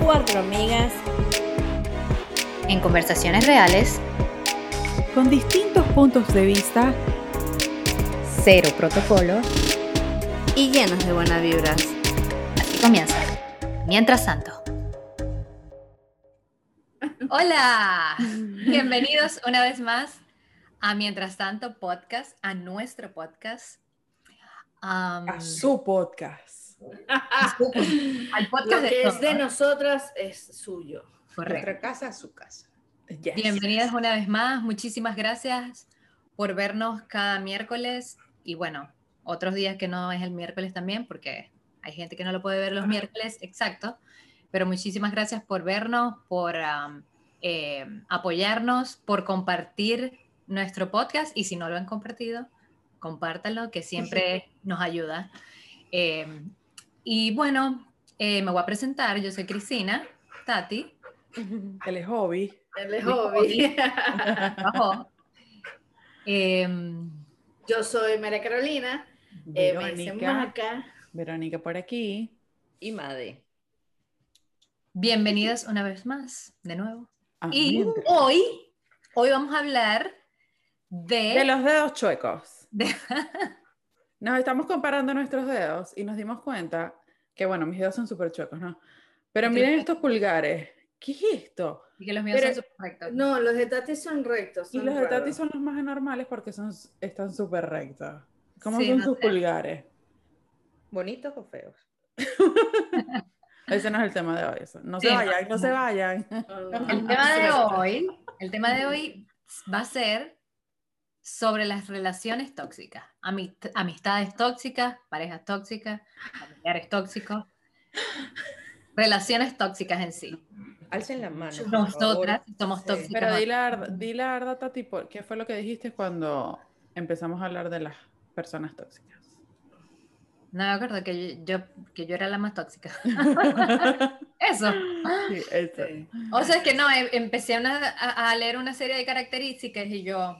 Cuatro amigas en conversaciones reales, con distintos puntos de vista, cero protocolo, y llenas de buenas vibras. Así comienza. Mientras tanto. Hola, bienvenidos una vez más a Mientras tanto podcast, a nuestro podcast. A su podcast. Al podcast Lo de que es de nosotras es suyo. Correcto. Nuestra casa es su casa. Yes. Bienvenidas una vez más. Muchísimas gracias por vernos cada miércoles y bueno, otros días que no es el miércoles también, porque hay gente que no lo puede ver los miércoles, exacto. Pero muchísimas gracias por vernos, por um, eh, apoyarnos, por compartir nuestro podcast y si no lo han compartido, compártanlo, que siempre nos ayuda. Eh, y bueno, eh, me voy a presentar. Yo soy Cristina, Tati. Él es hobby. Él es hobby. Em, Yo soy María Carolina. Eh, me dicen Verónica. Maca. Verónica por aquí. y Made. bienvenidos una vez más, de nuevo. Ah, Y mientras. hoy, hoy vamos a hablar de... De los dedos chuecos. De- Nos estamos comparando nuestros dedos y nos dimos cuenta que, bueno, mis dedos son súper chuecos, ¿no? Pero miren estos pulgares. ¿Qué es esto? y que los míos Pero- son súper rectos. No, los de Tati son rectos. Y los de Tati raros. son los más anormales porque son, están súper rectos. ¿Cómo Sí, son no sus sé. pulgares? ¿Bonitos o feos? Ese no es el tema de hoy. eso. No se Sí, no. vayan, no se vayan. Ah, El tema de hoy, el tema de hoy va a ser sobre las relaciones tóxicas, amist- amistades tóxicas, parejas tóxicas, familiares tóxicos, relaciones tóxicas en sí. Alcen la mano. Nosotras somos Sí. tóxicas. Pero di la, verdad- di la verdad, Tati, por- ¿qué fue lo que dijiste cuando empezamos a hablar de las personas tóxicas? No me acuerdo que yo, que yo era la más tóxica. Eso. Sí, eso. O sea, es que no, em- empecé una- a, a leer una serie de características y yo...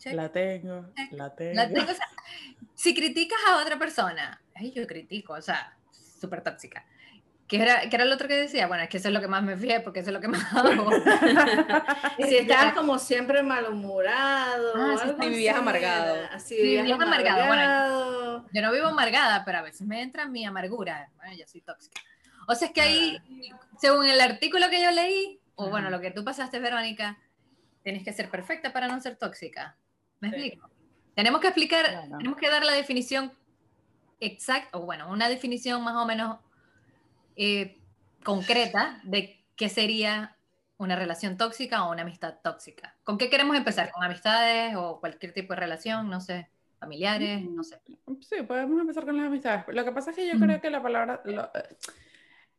check, La tengo, la tengo. la tengo, o sea, si criticas a otra persona, ay, yo critico, o sea, súper tóxica. ¿Qué era, ¿Qué era lo otro que decía? Bueno, es que eso es lo que más me fijé porque eso es lo que más hago. Si estabas como siempre malhumorado. Ah, sí, algo vivías así, amargado. Así, Sí, vivías vivías amargado, bueno. amargado. Yo no vivo amargada, pero a veces me entra mi amargura. Bueno, yo soy tóxica. O sea, es que ahí, según el artículo que yo leí, o bueno, lo que tú pasaste, Verónica, tienes que ser perfecta para no ser tóxica. ¿Me Sí. explico? Tenemos que explicar, tenemos que dar la definición exacta, o bueno, una definición más o menos eh, concreta de qué sería una relación tóxica o una amistad tóxica. ¿Con qué queremos empezar? ¿Con amistades o cualquier tipo de relación? No sé, familiares, no sé. Sí, podemos empezar con las amistades. Lo que pasa es que yo Ujú. creo que la palabra, lo-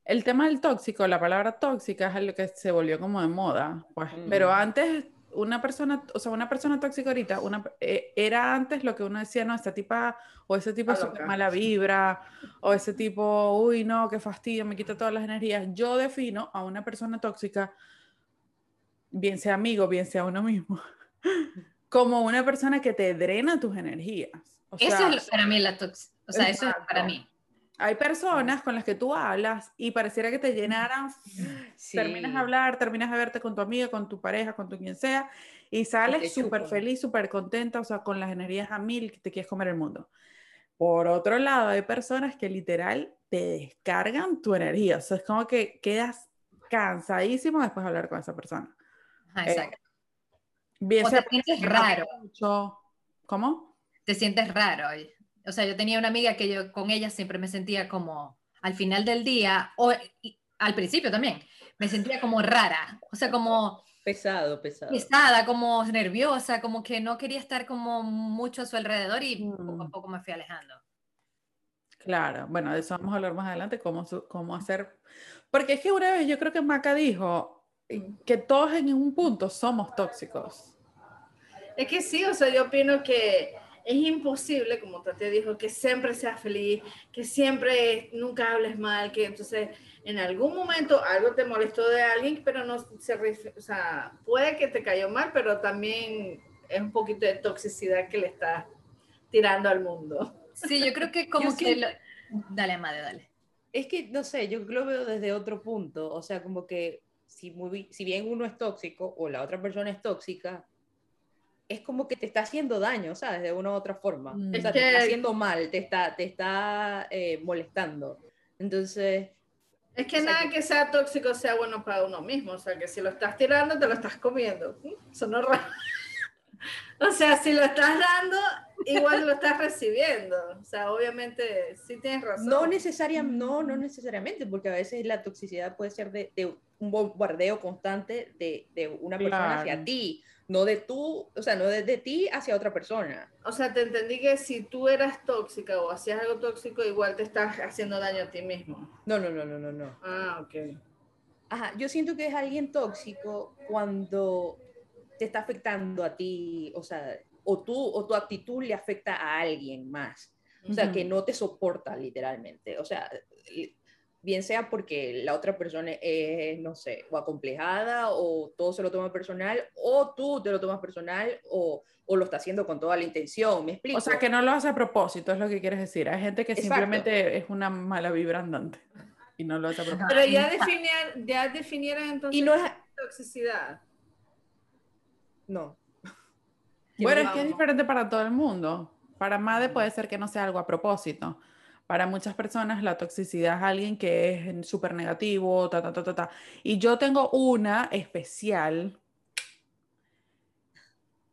el tema del tóxico, la palabra tóxica es algo que se volvió como de moda, pues. Mm. Pero antes, una persona, o sea, una persona tóxica ahorita, una, eh, era antes lo que uno decía, no, esta tipa, o ese tipo es mala vibra, o ese tipo, uy, no, qué fastidio, me quita todas las energías. Yo defino a una persona tóxica, bien sea amigo, bien sea uno mismo, como una persona que te drena tus energías. O Eso sea, es lo- para mí la tóxica. O sea, eso es para Exacto. mí. Hay personas con las que tú hablas y pareciera que te llenaran, Sí. terminas de hablar, terminas de verte con tu amiga, con tu pareja, con tu quien sea, y sales súper feliz, súper contenta, o sea, con las energías a mil, que te quieres comer el mundo. Por otro lado, hay personas que literal te descargan tu energía, o sea, es como que quedas cansadísimo después de hablar con esa persona. Ajá, Eh, exacto. Bien O sea te sientes raro. mucho. ¿Cómo? Te sientes raro. O sea, yo tenía una amiga que yo con ella siempre me sentía como al final del día, o y- al principio también, me sentía como rara. O sea, como Pesado, pesado. pesada, como nerviosa, como que no quería estar como mucho a su alrededor y poco a Mm. poco me fui alejando. Claro, bueno, de eso vamos a hablar más adelante, cómo, cómo hacer. Porque es que una vez yo creo que Maca dijo eh, que todos en un punto somos tóxicos. Es que sí, o sea, yo opino que es imposible, como Tati dijo, que siempre seas feliz, que siempre nunca hables mal, que entonces en algún momento algo te molestó de alguien, pero no se, ref- o sea, puede que te cayó mal, pero también es un poquito de toxicidad que le estás tirando al mundo. Sí, yo creo que como Yo que... lo- Dale, Amade, dale. Es que, no sé, yo lo veo desde otro punto. O sea, como que si, muy, si bien uno es tóxico o la otra persona es tóxica, es como que te está haciendo daño, ¿sabes? De una u otra forma. Mm. O sea, te está que- haciendo mal, te está, te está eh, molestando. Entonces, Es que O sea, nada que- que sea tóxico sea bueno para uno mismo. O sea, que si lo estás tirando, te lo estás comiendo. Mm, Sonó raro. O sea, si lo estás dando, igual lo estás recibiendo. O sea, obviamente, sí tienes razón. no, necesaria, no, no necesariamente, porque a veces la toxicidad puede ser de, de un bombardeo constante de, de una persona hacia Claro. ti, no de tú, o sea, no de, de ti hacia otra persona. O sea, te entendí que si tú eras tóxica o hacías algo tóxico, igual te estás haciendo daño a ti mismo. No, no, no, no, no, no. Ah, ok. Ajá, yo siento que es alguien tóxico cuando te está afectando a ti, o sea, o tú o tu actitud le afecta a alguien más. O sea, que no te soporta literalmente. O sea, bien sea porque la otra persona es, no sé, o acomplejada, o todo se lo toma personal, o tú te lo tomas personal, o, o lo está haciendo con toda la intención. ¿Me explico? O sea, que no lo hace a propósito, es lo que quieres decir. Hay gente que Exacto. simplemente es una mala vibra andante y no lo hace a propósito. Pero ya definieron, ya definieron entonces Y no es... toxicidad. No. Bueno, es que es diferente para todo el mundo. Para Made puede ser que no sea algo a propósito. Para muchas personas la toxicidad es alguien que es súper negativo, ta, ta, ta, ta, ta. Y yo tengo una especial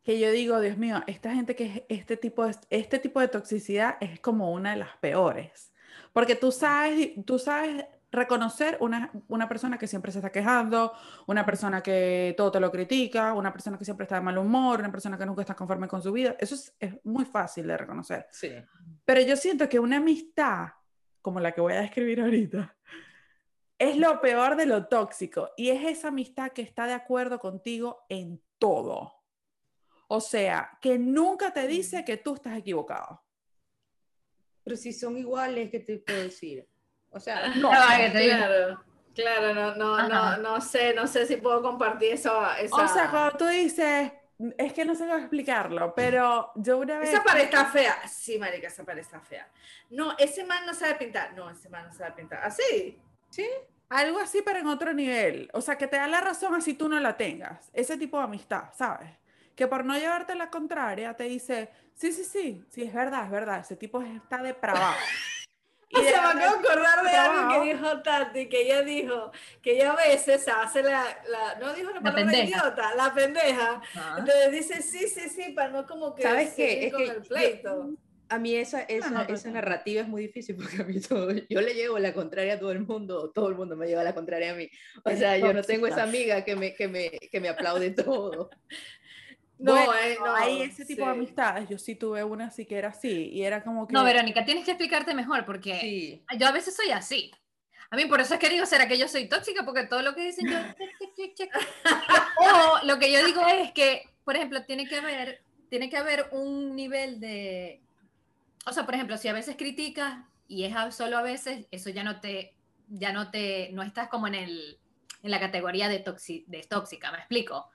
que yo digo, Dios mío, esta gente que es este tipo de, este tipo de toxicidad es como una de las peores. Porque tú sabes, tú sabes reconocer una, una persona que siempre se está quejando, una persona que todo te lo critica, una persona que siempre está de mal humor, una persona que nunca está conforme con su vida. Eso es, es muy fácil de reconocer. Sí. Pero yo siento que una amistad, como la que voy a describir ahorita, es lo peor de lo tóxico. Y es esa amistad que está de acuerdo contigo en todo. O sea, que nunca te dice que tú estás equivocado. Pero si son iguales, ¿qué te puedo decir? O sea, No, va, que te digo. Claro, claro, no, no, Ajá. no, no sé, no sé si puedo compartir eso. Esa, O sea, cuando tú dices, es que no sé cómo explicarlo, pero yo una vez... esa pared está fea. Sí, marica, esa pared está fea. No, ese man no sabe pintar. No, ese man no sabe pintar. ¿Así? Algo así, pero en otro nivel. O sea, que te da la razón así tú no la tengas. Ese tipo de amistad, ¿sabes? Que por no llevarte la contraria te dice, sí, sí, sí, sí, es verdad, es verdad, ese tipo está depravado. Y sea, me acabo de acordar de algo que dijo Tati, que ella dijo que ella a veces se hace la, la no dijo la La palabra pendeja. idiota, la pendeja. Ah. Entonces dice sí, sí, sí, para no como que ¿Sabes qué? Es con que el yo- pleito. a mí esa, esa, no, pero esa sí. narrativa es muy difícil porque a mí todo, yo le llevo la contraria a todo el mundo, todo el mundo me lleva la contraria a mí. O sea, yo no tengo esa amiga que me, que me, que me aplaude todo. No, Bueno, eh, no, hay ese tipo de sí. amistades. Yo sí tuve una así que era así. Y era como que. No, Verónica, tienes que explicarte mejor porque Sí. yo a veces soy así. A mí por eso es que digo, ¿será que yo soy tóxica? Porque todo lo que dicen yo... check, check, check, check. O lo que yo digo es que, por ejemplo, tiene que haber, tiene que haber un nivel de... O sea, por ejemplo, si a veces criticas y es solo a veces, eso ya no te, ya no te, no estás como en el, en la categoría de, toxi- de tóxica, ¿me explico?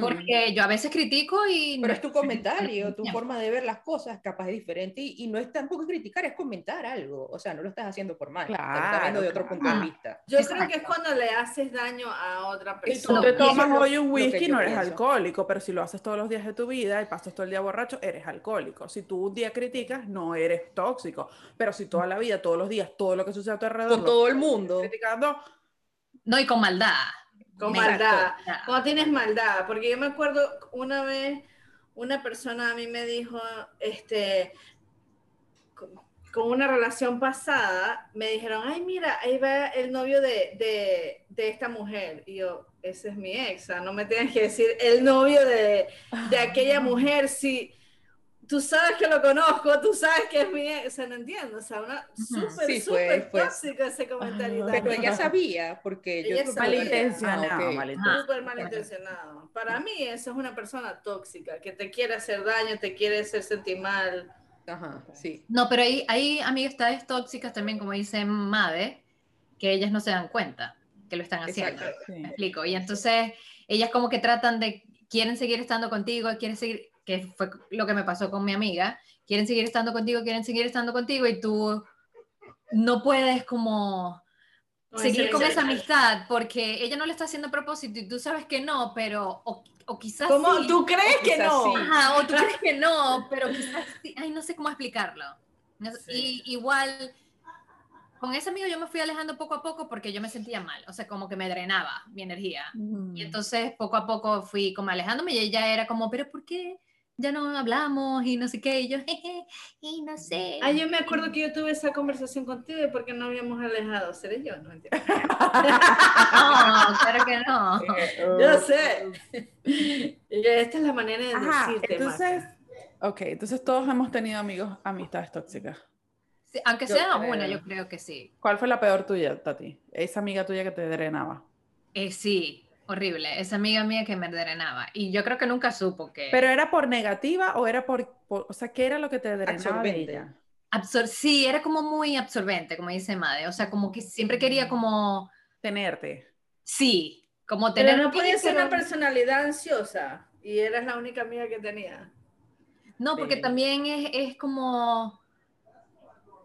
Porque yo a veces critico y... Pero no es tu comentario, tu forma de ver las cosas capaz es diferente y, y no es tampoco criticar, es comentar algo. O sea, no lo estás haciendo por mal, lo estás viendo de Claro, otro punto de claro. vista. Yo creo Exacto. que es cuando le haces daño a otra Si tú persona. te No, y eso tomas es lo- hoy un whisky, no eres pienso. alcohólico, pero si lo haces todos los días de tu vida y pasas todo el día borracho, eres alcohólico. Si tú un día criticas, no eres tóxico. Pero si toda la vida, todos los días, todo lo que sucede a tu alrededor, Con todo el mundo. criticando, No, y con maldad. Con maldad. Ya. Cuando tienes maldad, porque yo me acuerdo una vez una persona a mí me dijo, este, con, una relación pasada, me dijeron, ay, mira, ahí va el novio de, de, de esta mujer. Y yo, ese es mi ex, no me tienes que decir el novio de, de aquella mujer, si tú sabes que lo conozco, tú sabes que es mi ex, o sea, no entiendo, o sea, una súper, Sí, fue- súper fue- tóxico ese comentario. Ajá. Pero también. ella sabía, porque yo Ella creo que- sabía. malintencionado, Ah, ok. malintencionado. súper malintencionado. Para mí eso es una persona tóxica, que te quiere hacer daño, te quiere hacer sentir mal. Ajá, sí. No, pero hay, hay amistades tóxicas también, como dice Made, que ellas no se dan cuenta que lo están haciendo. Exacto. Sí. Me explico. Y entonces ellas como que tratan de, quieren seguir estando contigo, quieren seguir, que fue lo que me pasó con mi amiga, quieren seguir estando contigo, quieren seguir estando contigo y tú no puedes como No, seguir con esa amistad porque ella no le está haciendo a propósito y tú sabes que no, pero o, o quizás ¿Cómo? sí. ¿Tú crees que no? sí. Ajá, o tú crees que no, pero quizás sí. Ay, no sé cómo explicarlo. No. Y igual, con ese amigo yo me fui alejando poco a poco porque yo me sentía mal, o sea, como que me drenaba mi energía. Y entonces poco a poco fui como alejándome y ella era como, pero ¿por qué ya no hablamos? Y no sé qué, y yo, jeje, y no sé. Ah, yo me acuerdo que yo tuve esa conversación contigo y porque no habíamos alejado. ¿Seré yo? No entiendo. No, claro que no. Yo sé. Esta es la manera de Ajá, decirte, entonces, Maca. ok, entonces todos hemos tenido amigos, amistades tóxicas. Sí, aunque Yo sea creo. una, yo creo que sí. ¿Cuál fue la peor tuya, Tati? Esa amiga tuya que te drenaba. Eh, sí, horrible. Esa amiga mía que me drenaba. Y yo creo que nunca supo que... ¿Pero era por negativa o era por, por- o sea, qué era lo que te drenaba de Absorbente. ella? Absor sí, era como muy absorbente, como dice Made. O sea, como que siempre quería como... Tenerte. Sí, como Pero tener... no podía ser una pero- personalidad ansiosa y eras la única amiga que tenía. No, porque Sí. también es, es como...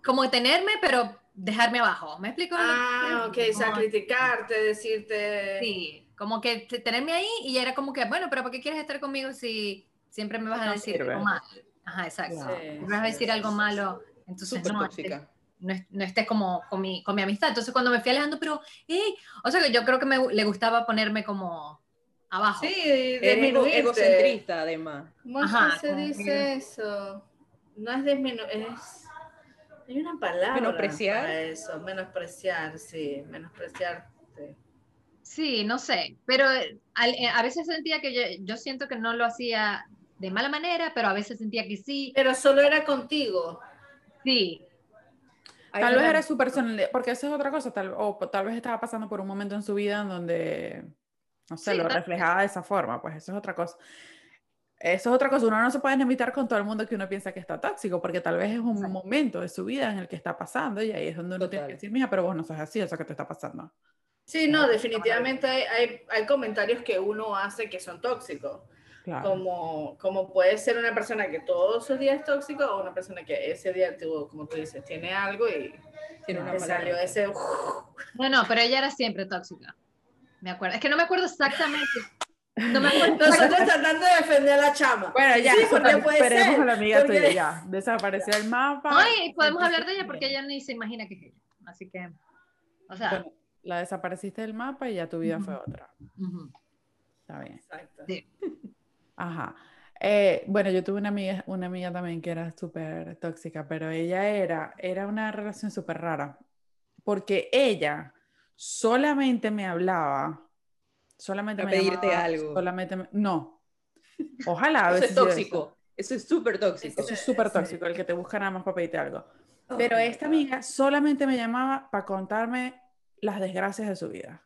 Como tenerme, pero dejarme abajo. ¿Me explico? Ah, ok, o sea, criticarte, decirte... Sí, como que te- tenerme ahí y era como que, bueno, pero ¿por qué quieres estar conmigo si siempre me vas a No decir sirve. algo malo? Ajá, exacto. Sí, Me vas a decir sí, algo sí. malo, entonces Súper no, tóxica. no, no estés como con mi, con mi amistad. Entonces cuando me fui alejando, pero, hey, o sea que yo creo que me le gustaba ponerme como abajo. Sí, disminuirte. egocentrista, además. ¿Cómo Ajá, se dice que- eso? No es disminuir, es... Hay una palabra Menospreciar. para eso, menospreciar, sí, menospreciarte. Sí, no sé, pero eh, al- eh, a veces sentía que yo, yo siento que no lo hacía de mala manera, pero a veces sentía que sí, Pero solo era contigo. sí, Tal vez una- era su personalidad, porque eso es otra cosa, tal, o tal vez estaba pasando por un momento en su vida en donde, no sé, Sí, lo reflejaba de esa forma, pues eso es otra cosa. Eso es otra cosa, uno no se puede enemistar con todo el mundo que uno piensa que está tóxico, porque tal vez es un Exacto. momento de su vida en el que está pasando y ahí es donde uno tiene Total. que decir, mija, pero vos no sos así, eso que te está pasando. Sí, no, definitivamente hay, hay, hay comentarios que uno hace que son tóxicos. Claro. Como, como puede ser una persona que todos sus días es tóxico o una persona que ese día tuvo, como tú dices, tiene algo y Tiene una salió ese... no, no, pero ella era siempre tóxica, me acuerdo, es que no me acuerdo exactamente, no me acuerdo Nosotros tratando de defender a la chama. Bueno, ya, Sí, porque puede esperemos ser, a la amiga porque- tuya, ya, desapareció el mapa. Ay, podemos hablar de ella porque ella ni se imagina que es ella. Así que, o sea, Bueno, la desapareciste del mapa y ya tu vida fue otra. ujú. Está bien. Exacto. Sí. Ajá. Eh, bueno, yo tuve una amiga, una amiga también que era súper tóxica, pero ella era, era una relación súper rara, porque ella solamente me hablaba, solamente A me pedirte llamaba, algo. solamente me- no. Ojalá a Eso es tóxico. Eso es súper tóxico. Eso es súper Sí. tóxico, el que te busca nada más para pedirte algo. Pero Oh my esta amiga solamente me llamaba para contarme las desgracias de su vida.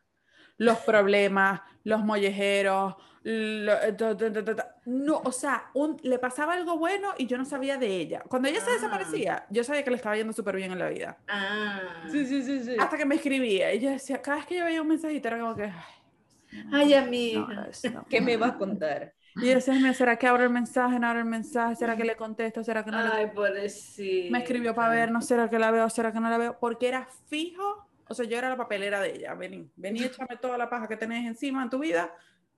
Los problemas, los mollejeros, lo- eh, ta, ta, ta, no, o sea, un- le pasaba algo bueno y yo no sabía de ella. Cuando ella se Ah. desaparecía, yo sabía que le estaba yendo súper bien en la vida. Ah. Sí, sí, sí, sí. Hasta que me escribía y yo decía, cada vez que yo veía un mensajito era como que, ay, no, amiga. es- no, ¿Qué me no". vas a contar? Y yo decía, "Mira, ¿será que abro el mensaje? ¿No abro el mensaje? ¿Será que le contesto? ¿Será que no le Ay, pobrecita. Me escribió para ver, no será que la veo, será que no la veo, porque era fijo, o sea, yo era la papelera de ella, vení, vení, échame toda la paja que tenés encima en tu vida,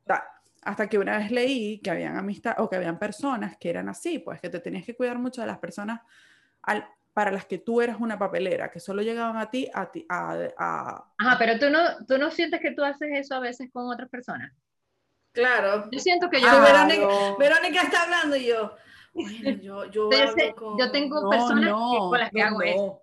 tal. Hasta que una vez leí que habían amistad o que habían personas que eran así, pues que te tenías que cuidar mucho de las personas al- para las que tú eras una papelera, que solo llegaban a ti, a ti, a, a- Ajá, pero tú no, tú no sientes que tú haces eso a veces con otras personas. Claro. Yo siento que yo, Ah, Verónica, no. Verónica está hablando y yo. Bueno, yo, yo, con- yo tengo No, personas que- no, con las que hago eso.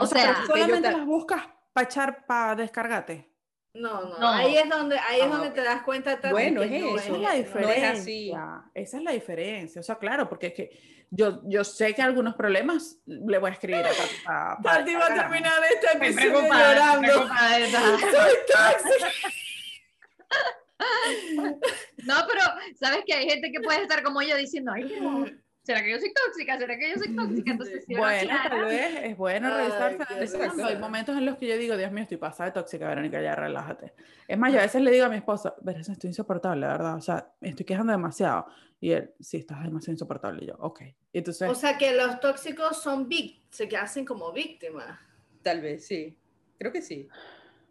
No. O o sea, sea, solamente ta- las buscas para echar, para descargarte. No, no, No. Ahí es donde, ahí es Ah, donde te das cuenta también bueno, es no eso. Esa es la no es diferencia. así. Esa es la diferencia. O sea, claro, porque es que yo, yo sé que algunos problemas le voy a escribir a Tati pa- pa Tati va a terminar este episodio llorando. Soy tóxica. No, pero sabes que hay gente que puede estar como yo diciendo, ay, no. ¿Será que yo soy tóxica? ¿Será que yo soy tóxica? Entonces, si Bueno, aclara- tal vez es bueno revisarse. Hay momentos en los que yo digo, Dios mío, estoy pasada de tóxica, Verónica, ya relájate. Es más, yo a veces le digo a mi esposo, Verónica, estoy insoportable, la ¿verdad? O sea, me estoy quejando demasiado. Y él, sí, estás demasiado insoportable. Y yo, ok. Entonces, O sea que los tóxicos son se hacen como víctimas, Tal vez, sí. Creo que sí.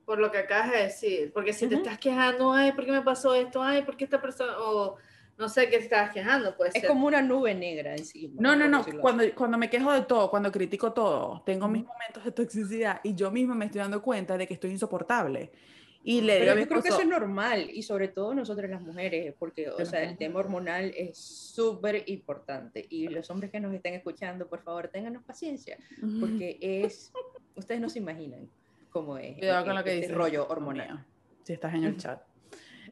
por lo que acabas de decir. Porque si te Ujú. estás quejando, ay, ¿por qué me pasó esto? Ay, ¿por qué esta persona? O no sé qué estabas quejando, puede Es ser. como una nube negra encima. no, no, no. Cuando, cuando me quejo de todo, cuando critico todo, tengo mis momentos de toxicidad y yo misma me estoy dando cuenta de que estoy insoportable. Y le digo Pero yo creo que eso es normal y sobre todo nosotras las mujeres, porque o sea, el tema hormonal es súper importante y los hombres que nos estén escuchando, por favor, ténganos paciencia, porque es, ustedes no se imaginan cómo es Cuidado con eh, lo que este dices. rollo hormonal. Si estás en el chat.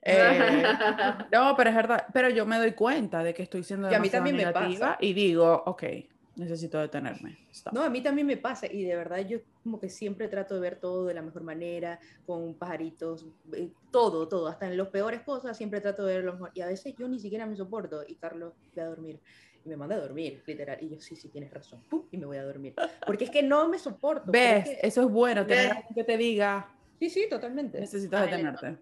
Eh, no, pero es verdad. Pero yo me doy cuenta de que estoy siendo Y a mí demasiado también me negativa pasa. y digo, ok, necesito detenerme. Stop. No, a mí también me pasa y de verdad yo como que siempre trato de ver todo de la mejor manera, con pajaritos, eh, todo, todo, hasta en las peores cosas siempre trato de verlo mejor. Y a veces yo ni siquiera me soporto y Carlos ve a dormir y me manda a dormir, literal. Y yo, sí, sí, tienes razón, ¡pum! y me voy a dormir. Porque es que no me soporto. pero es ¿Ves? que- Eso es bueno, tener ¿Ves? alguien que te diga, Sí, sí, totalmente. necesitas detenerte.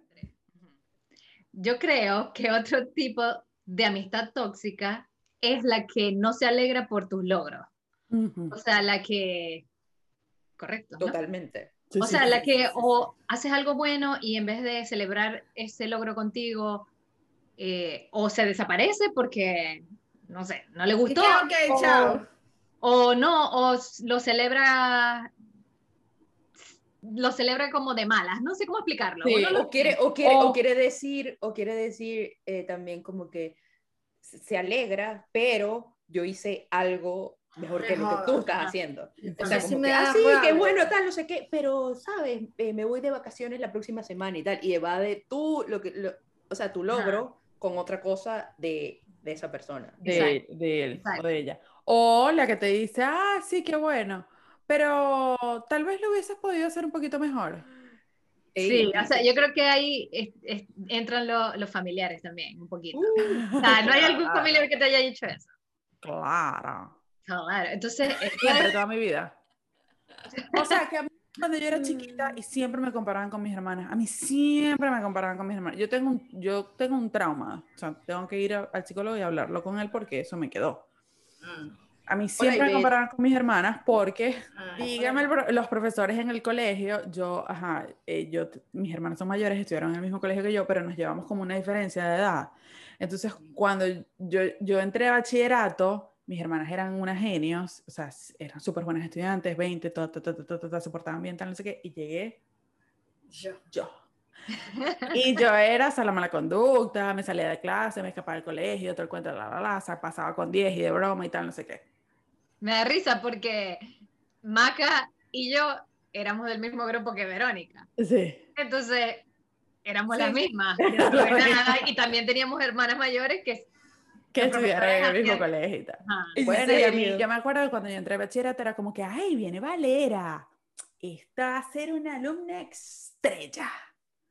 Yo creo que otro tipo de amistad tóxica es la que no se alegra por tus logros. O sea, la que... Correcto. ¿no? Totalmente. Sí, O sea, sí, la sí, que sí, sí. o haces algo bueno y en vez de celebrar ese logro contigo, eh, o se desaparece porque, no sé, no le gustó, que, ok, o, chao. o no, o lo celebra lo celebra como de malas, no sé cómo explicarlo. Sí, lo O quiere, o quiere, O- o quiere decir, o quiere decir eh, también como que se alegra, pero yo hice algo mejor que lo que tú estás haciendo. O sea, sí me que, da ah, sí, qué bueno, tal, no sé qué, pero, ¿sabes? Eh, me voy de vacaciones la próxima semana y tal, y evade tú, lo que, lo- o sea, tu logro con otra cosa de, de esa persona. de, de él Exacto. o de ella. O la que te dice, ah, sí, qué bueno, pero tal vez lo hubieses podido hacer un poquito mejor. Sí, o sea, yo creo que ahí es- es- entran lo- los familiares también, un poquito. Uh, O sea, no hay algún familiar que te haya dicho eso. Claro. Claro, entonces, Siempre, toda mi vida. O sea, que a mí, cuando yo era chiquita y siempre me comparaban con mis hermanas, a mí siempre me comparaban con mis hermanas. Yo tengo un, yo tengo un trauma, o sea, tengo que ir a- al psicólogo y hablarlo con él porque eso me quedó. Mm. A mí siempre me comparaban con mis hermanas porque Ah, Dígame el los profesores en el colegio, yo, ajá, eh, yo, mis hermanos son mayores, estudiaron en el mismo colegio que yo, pero nos llevamos como una diferencia de edad. Entonces, cuando yo, yo entré a bachillerato, mis hermanas eran unas genios, o sea, eran súper buenas estudiantes, 20, ta, ta, ta, ta, ta, ta, ta, se portaban bien, tal, no sé qué, y llegué yo. yo. Y yo era hasta la mala conducta, me salía de clase, me escapaba del colegio, todo el cuento, la, la, la, o sea, pasaba con 10 y de broma y tal, no sé qué. Me da risa porque Maca y yo éramos del mismo grupo que Verónica. Sí. Entonces, éramos Sí, las mismas. Y también teníamos hermanas mayores que... Que estudiaron en el mismo hacían- colegio y tal. ¿En Bueno, y a mí, yo me acuerdo que cuando yo entré a bachillerato era como que, ay, viene Valera. Esta va a ser una alumna estrella.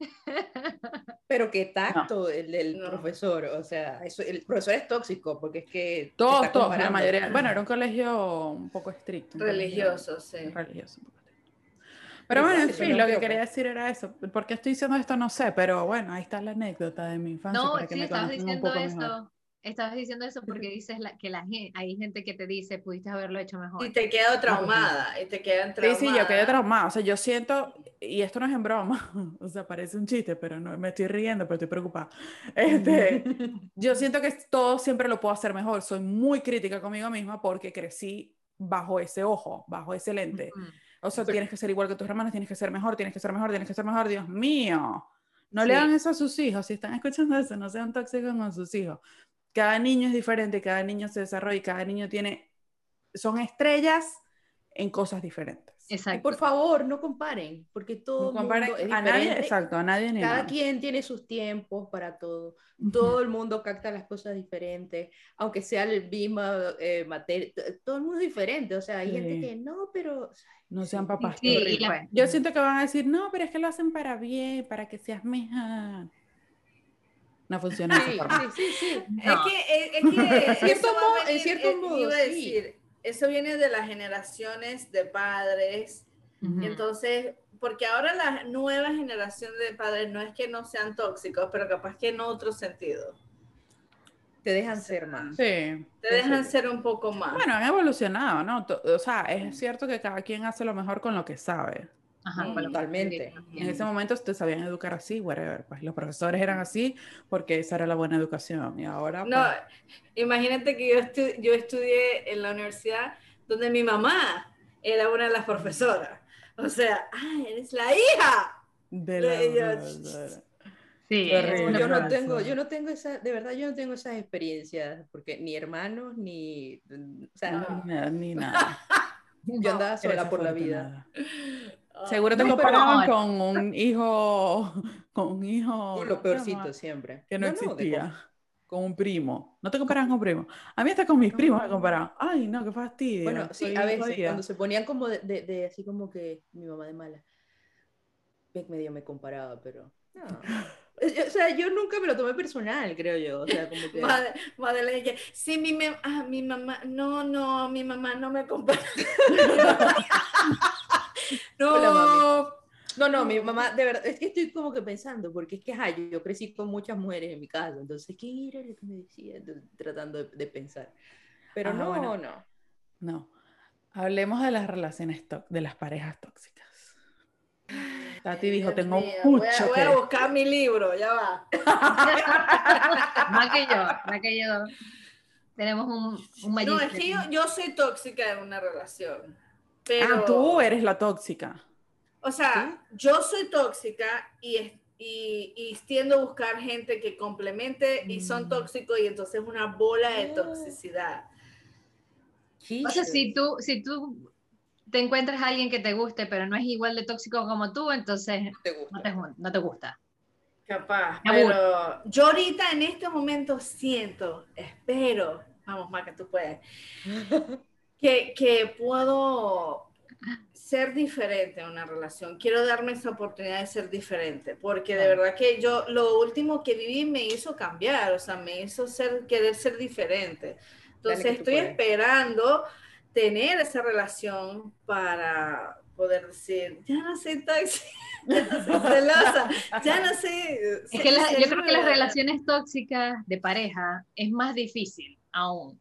Pero qué tacto el del No. profesor, o sea, eso, el profesor es tóxico porque es que... Todos, todos, la mayoría. Bueno, era un colegio un poco estricto. un colegio Religioso, sí. Religioso, un poco estricto. Pero bueno, en fin, lo que quería que- decir era eso. ¿Por qué estoy diciendo esto? No sé, pero bueno, ahí está la anécdota de mi infancia No, para que sí, me estabas conozcan un diciendo poco eso. mejor. Estabas diciendo eso porque dices la- que la gente, hay gente que te dice, pudiste haberlo hecho mejor. Y te quedo traumada. Y te quedan Sí, traumada. sí, yo quedé traumada. O sea, yo siento, y esto no es en broma, o sea, parece un chiste, pero no me estoy riendo, pero estoy preocupada. Este, yo siento que todo siempre lo puedo hacer mejor. Soy muy crítica conmigo misma porque crecí bajo ese ojo, bajo ese lente. O sea, Pero- tienes que ser igual que tus hermanos, tienes que ser mejor, tienes que ser mejor, tienes que ser mejor. Dios mío, no le Sí. hagan eso a sus hijos. Si están escuchando eso, no sean tóxicos con sus hijos. Cada niño es diferente, cada niño se desarrolla y cada niño tiene, son estrellas en cosas diferentes. Y Exacto. por favor, no comparen, porque todo No comparen mundo es a nadie, exacto, a nadie ni Cada nada. quien tiene sus tiempos para todo. Todo el mundo capta las cosas diferentes, aunque sea el misma eh, materia. Todo el mundo es diferente. O sea, hay gente que no, pero. No sean papás. Sí, la- Yo siento que van a decir, no, pero es que lo hacen para bien, para que seas mejor. No funciona de Sí, esa forma. sí, sí, sí. No. Es que, es, es que En cierto en eh, modo, iba a sí. decir, eso viene de las generaciones de padres, Ujú. entonces, porque ahora la nueva generación de padres no es que no sean tóxicos, pero capaz que en otro sentido, Te dejan ser más. Sí. te dejan ser un poco más. Bueno, han evolucionado, ¿no? O sea, es cierto que cada quien hace lo mejor con lo que sabe. Ajá, que Totalmente. En ese momento te sabían educar así, whatever. Pues los profesores eran así porque esa era la buena educación. Y ahora, No, pues, imagínate que yo, estu- yo estudié en la universidad donde mi mamá era una de las profesoras. O sea, ah, eres la hija. de la de ellos. Sí, Yo no tengo, yo no tengo esa, de verdad, yo no tengo esas experiencias, porque ni hermanos, ni, o sea, Ah. Ni, ni nada. yo andaba sola por la vida. Ah, Seguro te No, pero- comparaban con un hijo, con un hijo ¿cómo lo peorcito siempre. que no, de existía. con un primo. No te comparan con un primo. A mí hasta con mis primos me comparaban. Ay, no, qué fastidio. Bueno, sí, soy a veces, jodida". cuando se ponían como de, de- de así como que mi mamá de mala, medio me comparaba, pero no. O sea, yo nunca me lo tomé personal, creo yo. O sea, como que... Made- Madeleine, sí, mi, mem- ah, mi mamá, no, no, mi mamá no me compara. No, Hola, mami. No, no, mi mamá, de verdad, es que estoy como que pensando, porque es que, ajá, yo, yo crecí con muchas mujeres en mi casa, entonces, ¿qué era lo que me decía? Tratando de, de pensar. Pero Ah, no, bueno. no. No. Hablemos de las relaciones tóxicas, de las parejas tóxicas. Tati dijo, Dios tengo mío, voy a, mucho voy a buscar mi libro, ya va. Más que yo, más que yo. Tenemos un, un No, es que yo, yo soy tóxica en una relación. Pero, Ah, tú eres la tóxica. O sea, yo soy tóxica y, es- y, y tiendo a buscar gente que complemente y son Mm. tóxicos y entonces es una bola de Ah. toxicidad. O sea, si tú, si tú te encuentras a alguien que te guste, pero no es igual de tóxico como tú, entonces te no gusta. te, jun- no te gusta. Capaz, Me aburre. pero yo ahorita en este momento siento, espero, vamos Maca, tú puedes, que, que puedo ser diferente en una relación. Quiero darme esa oportunidad de ser diferente, porque de verdad que yo lo último que viví me hizo cambiar, o sea, me hizo ser, querer ser diferente. Entonces estoy puedes. esperando tener esa relación para poder decir, ya no soy tóxica, ya no soy celosa, ya no sé. Es que la- yo creo que las relaciones tóxicas de pareja es más difícil aún,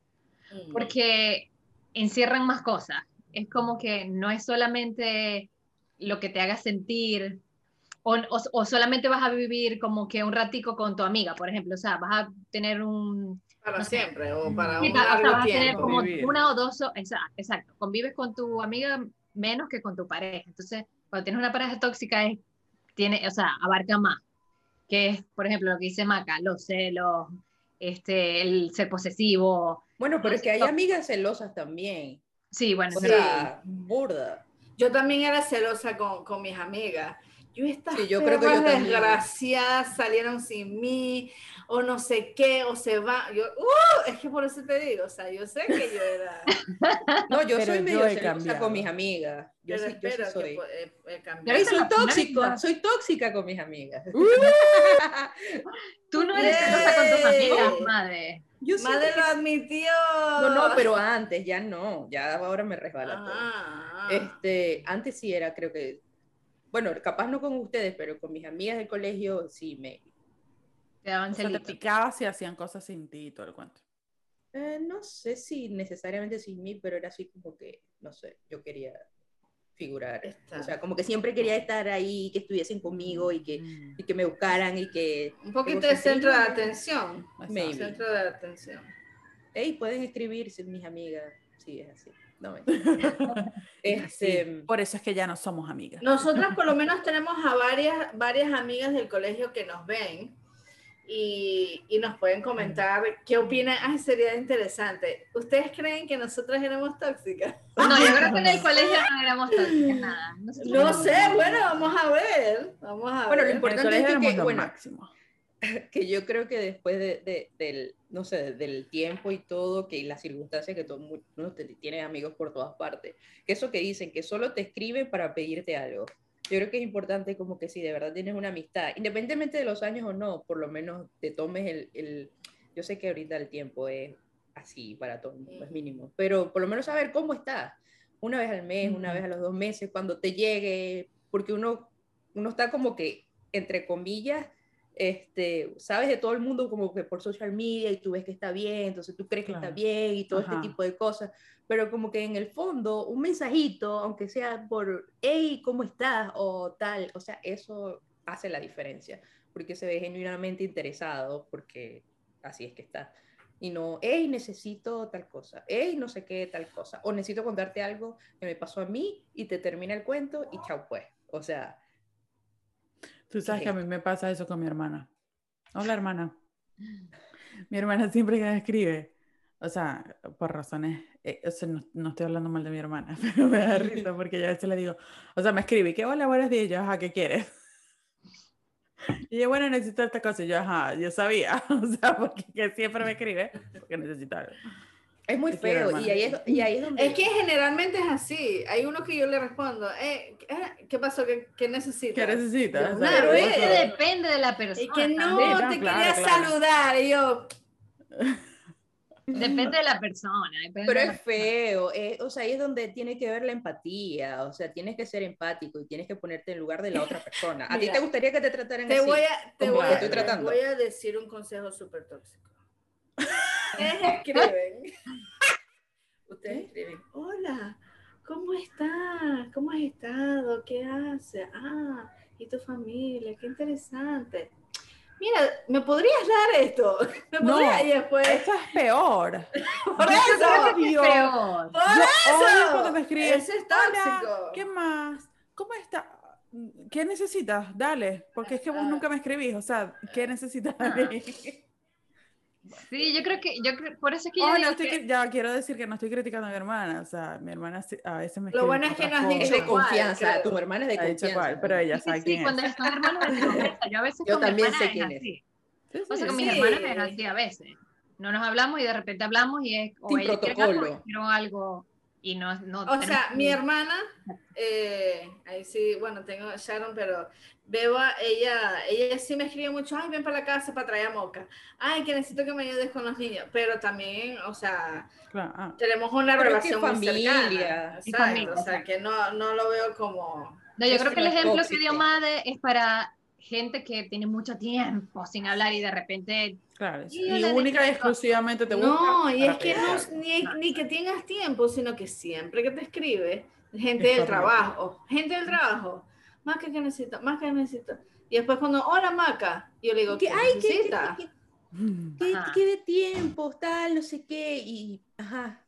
Mm. porque encierran más cosas. Es como que no es solamente lo que te haga sentir, o, o- o solamente vas a vivir como que un ratico con tu amiga, por ejemplo. O sea, vas a tener un... para no sé. siempre o para Sí, un o sea, largo vas a tener como una o dos... Exacto, convives con tu amiga menos que con tu pareja. Entonces, cuando tienes una pareja tóxica, es, tiene, o sea, abarca más. Que es, por ejemplo, lo que dice Maca, los celos, este, el ser posesivo. Bueno, pero es que hay amigas celosas también. Sí, bueno, O sea, burda. Yo también era celosa con, con mis amigas. Yo estas Sí, yo creo que yo perras también. desgraciadas salieron sin mí, o no sé qué, o se van. Yo, ¡uh! es que por eso te digo, o sea, yo sé que yo era. No, yo Pero soy yo medio celosa con mis amigas. Yo, Yo sí, yo sí espero soy. que po- he, he Ya cambiado. Y viste soy tóxica, soy tóxica con mis amigas. Tú no eres celosa con tus amigas, madre. Yo Madre que- lo admitió. No, no, pero antes, ya no, ya ahora me resbala todo. Ah, Este, antes sí era, creo que, bueno, capaz no con ustedes, pero con mis amigas del colegio sí me, Te daban O sea, te picabas y hacían cosas sin ti y todo el cuento. eh, no sé si necesariamente sin mí, pero era así como que, no sé, yo quería figurar. Está. O sea, como que siempre quería estar ahí, que estuviesen conmigo y que, Mm. y que me buscaran y que, un poquito de centro de atención. Maybe. Centro de atención. hey, pueden escribirse mis amigas. Sí, es así. No, este, Sí, por eso es que ya no somos amigas. Nosotras por lo menos tenemos a varias, varias amigas del colegio que nos ven y, y nos pueden comentar qué opinan. Ay, sería interesante. ¿Ustedes creen que nosotras éramos tóxicas? No, yo creo que en el colegio no éramos tóxicas, nada. Nosotros No éramos- sé, bueno, vamos a ver. Vamos a Bueno, lo ver. importante el colegio es que- lo bueno, máximo. que yo creo que después de, de- del, no sé, del tiempo y todo, que las circunstancias que todo mundo te- tiene amigos por todas partes, que eso que dicen, que solo te escriben para pedirte algo. yo creo que es importante como que si de verdad tienes una amistad, independientemente de los años o no, por lo menos te tomes el, el yo sé que ahorita el tiempo es así para todo es mínimo, pero por lo menos saber cómo estás, una vez al mes, una vez a los dos meses, cuando te llegue, porque uno, uno está como que, entre comillas, este, sabes de todo el mundo como que por social media y tú ves que está bien, entonces tú crees que está bien y todo este tipo de cosas, pero como que en el fondo un mensajito, aunque sea por, hey, ¿cómo estás? o tal, o sea, eso hace la diferencia, porque se ve genuinamente interesado, porque así es que está. Y no, hey, necesito tal cosa, hey, no sé qué, tal cosa, o necesito contarte algo que me pasó a mí y te termina el cuento y chao pues. O sea, Tú sabes que a mí me pasa eso con mi hermana. Hola, hermana. Mi hermana siempre que me escribe, o sea, por razones, eh, o sea, no, estoy hablando mal de mi hermana, pero me da risa porque yo a veces le digo, o sea, me escribe, ¿qué hola, buenos días? Yo, ajá, ¿qué quieres? Y yo, bueno, necesito esta cosa. Y yo, ajá, yo sabía, o sea, porque siempre me escribe, porque necesito algo. Es muy feo y ahí es, y ahí es donde... Es que generalmente es así. Hay uno que yo le respondo, eh, eh ¿qué pasó? ¿Qué, qué necesitas? ¿Qué necesitas? Claro, es que depende de la persona. Y que no, te quería saludar. Y yo... Depende de la persona. Pero es feo, eh, o sea, ahí es donde tiene que ver la empatía, o sea, tienes que ser empático y tienes que ponerte en lugar de la otra persona. ¿A ti te gustaría que te trataran te así? Voy a, te, voy a, te voy a decir un consejo súper tóxico. Ustedes escriben. Ustedes escriben. Hola, ¿cómo estás? ¿Cómo has estado? ¿Qué haces? Ah, ¿y tu familia? Qué interesante. Mira, ¿me podrías dar esto? ¿Me no, y después... eso es peor. Por eso. Es peor. Por eso. Me Eso es tóxico. ¿Qué más? ¿Cómo está? ¿Qué necesitas? Dale, porque es que vos nunca me escribís, o sea, ¿qué necesitas de mí? Sí, yo creo que, yo por eso es que yo oh, no estoy, ya quiero decir que no estoy criticando a mi hermana, o sea, mi hermana a veces me Lo bueno es que no has dicho de confianza, tu hermana es de confianza. Cuál, pero ella sabe sí, quién sí, cuando son hermanos de confianza, yo a veces yo con también mi sé quién es. Así. o sea, con mis hermanas es así a veces. No nos hablamos y de repente hablamos y es, o Sin ella protocolo. quiere algo, algo y no, no o sea, mi hermana, eh, ahí sí, bueno, tengo a Sharon, pero Beba, ella, ella sí me escribe mucho, ay, ven para la casa para traer a Moca, ay, que necesito que me ayudes con los niños, pero también, o sea, claro. Ah. tenemos una pero relación es que muy familia, cercana, familia, o sea, que no, no lo veo como... No, yo creo que el ejemplo que dio Made es para gente que tiene mucho tiempo sin hablar y de repente Claro, y, única y exclusivamente te busca. No, y es que no, ni, ni, que tengas tiempo, sino que siempre que te escribe, gente del trabajo, gente del trabajo, Maca, que necesito? Maca, que necesito? Y después cuando, hola Maca, yo le digo, ¿qué, ¿qué necesita? ¿Qué, qué, qué, de tiempo, tal, no sé qué, y, ajá.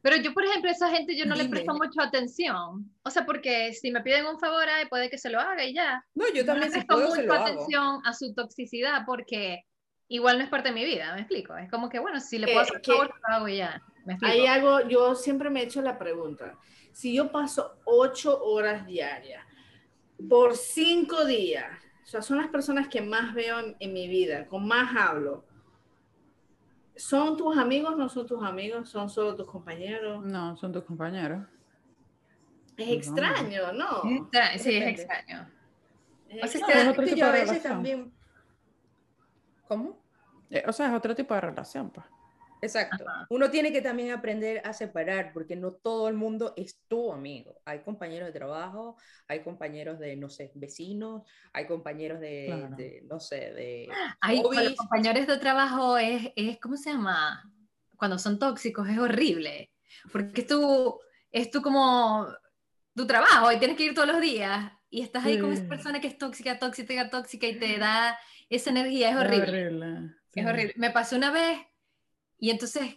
Pero yo, por ejemplo, a esa gente yo no le presto mucho atención. O sea, porque si me piden un favor, ay, puede que se lo haga y ya. No, yo también no le presto mucho atención a su toxicidad porque igual no es parte de mi vida, ¿me explico? Es como que, bueno, si le puedo hacer eh, favor, lo hago y ya. ¿me explico? Hay algo, yo siempre me he hecho la pregunta, si yo paso ocho horas diarias por cinco días, o sea, son las personas que más veo en, en mi vida, con más hablo, ¿Son tus amigos? ¿No son tus amigos? ¿Son solo tus compañeros? No, son tus compañeros. Es extraño, ¿no? Sí, es extraño. o sea, es también... ¿Cómo? Eh, o sea, es otro tipo de relación, pues. Exacto. Uno tiene que también aprender a separar, porque no todo el mundo es tu amigo. Hay compañeros de trabajo, hay compañeros de, no sé, vecinos, hay compañeros de, no sé, de... Hay compañeros de trabajo es, es, ¿cómo se llama? Cuando son tóxicos es horrible, porque es tu, es tu como, tu trabajo y tienes que ir todos los días y estás ahí con esa persona que es tóxica, tóxica, tóxica y te da esa energía, es horrible. Es horrible. Es horrible. Me pasó una vez y entonces,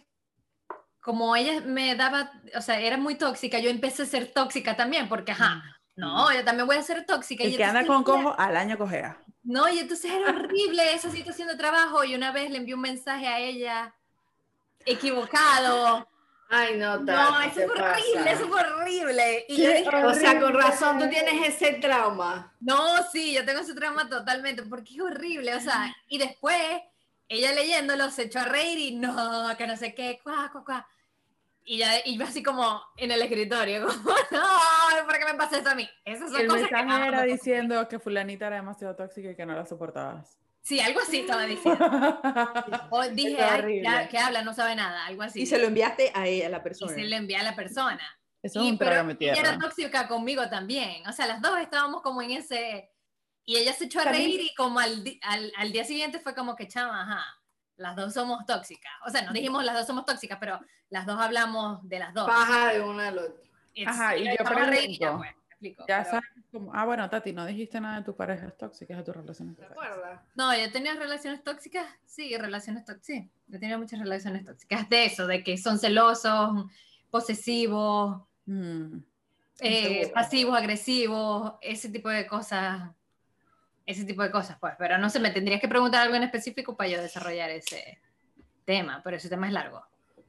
como ella me daba, o sea, era muy tóxica, yo empecé a ser tóxica también, porque, ajá, mm. no, yo también voy a ser tóxica. y que anda con cojo, al año cojea. No, y entonces era horrible esa situación de trabajo, y una vez le envié un mensaje a ella equivocado. Ay, no, No, eso es horrible, eso fue horrible. Y yo dije, o sea, con razón, tú tienes ese trauma. No, sí, yo tengo ese trauma totalmente, porque es horrible, o sea, y después ella leyéndolo se echó a reír y no, que no sé qué, cuá, cuá, cuá. Y, ya, y yo así como en el escritorio, como, no, ¿por qué me pasa esto a mí? Esas son El cosas que mensaje amo. era diciendo que fulanita era demasiado tóxica y que no la soportabas. Sí, algo así estaba diciendo. O dije, ay, ya, que habla, no sabe nada, algo así. Y se lo enviaste a ella, a la Y persona. se lo envía a la persona. Eso es Y, un pero ella era tóxica conmigo también. O sea, las dos estábamos como en ese... Y ella se echó a También- reír y como al, al, al día siguiente fue como que, chama, ajá, las dos somos tóxicas. O sea, no dijimos las dos somos tóxicas, pero las dos hablamos de las dos. Paja de una al otro. Ajá, y yo pregunto, pues, me explico, Ya pero- sabes cómo. Ah, bueno, Tati, no dijiste nada de tus parejas tóxicas, de tus relaciones ¿Te tóxicas. acuerdas? No, yo tenía relaciones tóxicas, sí, relaciones tóxicas, sí, yo tenía muchas relaciones tóxicas, de eso, de que son celosos, posesivos, Mm. eh, pasivos, agresivos, ese tipo de cosas, ese tipo de cosas, pues, pero no sé, me tendrías que preguntar algo en específico para yo desarrollar ese tema, pero ese tema es largo.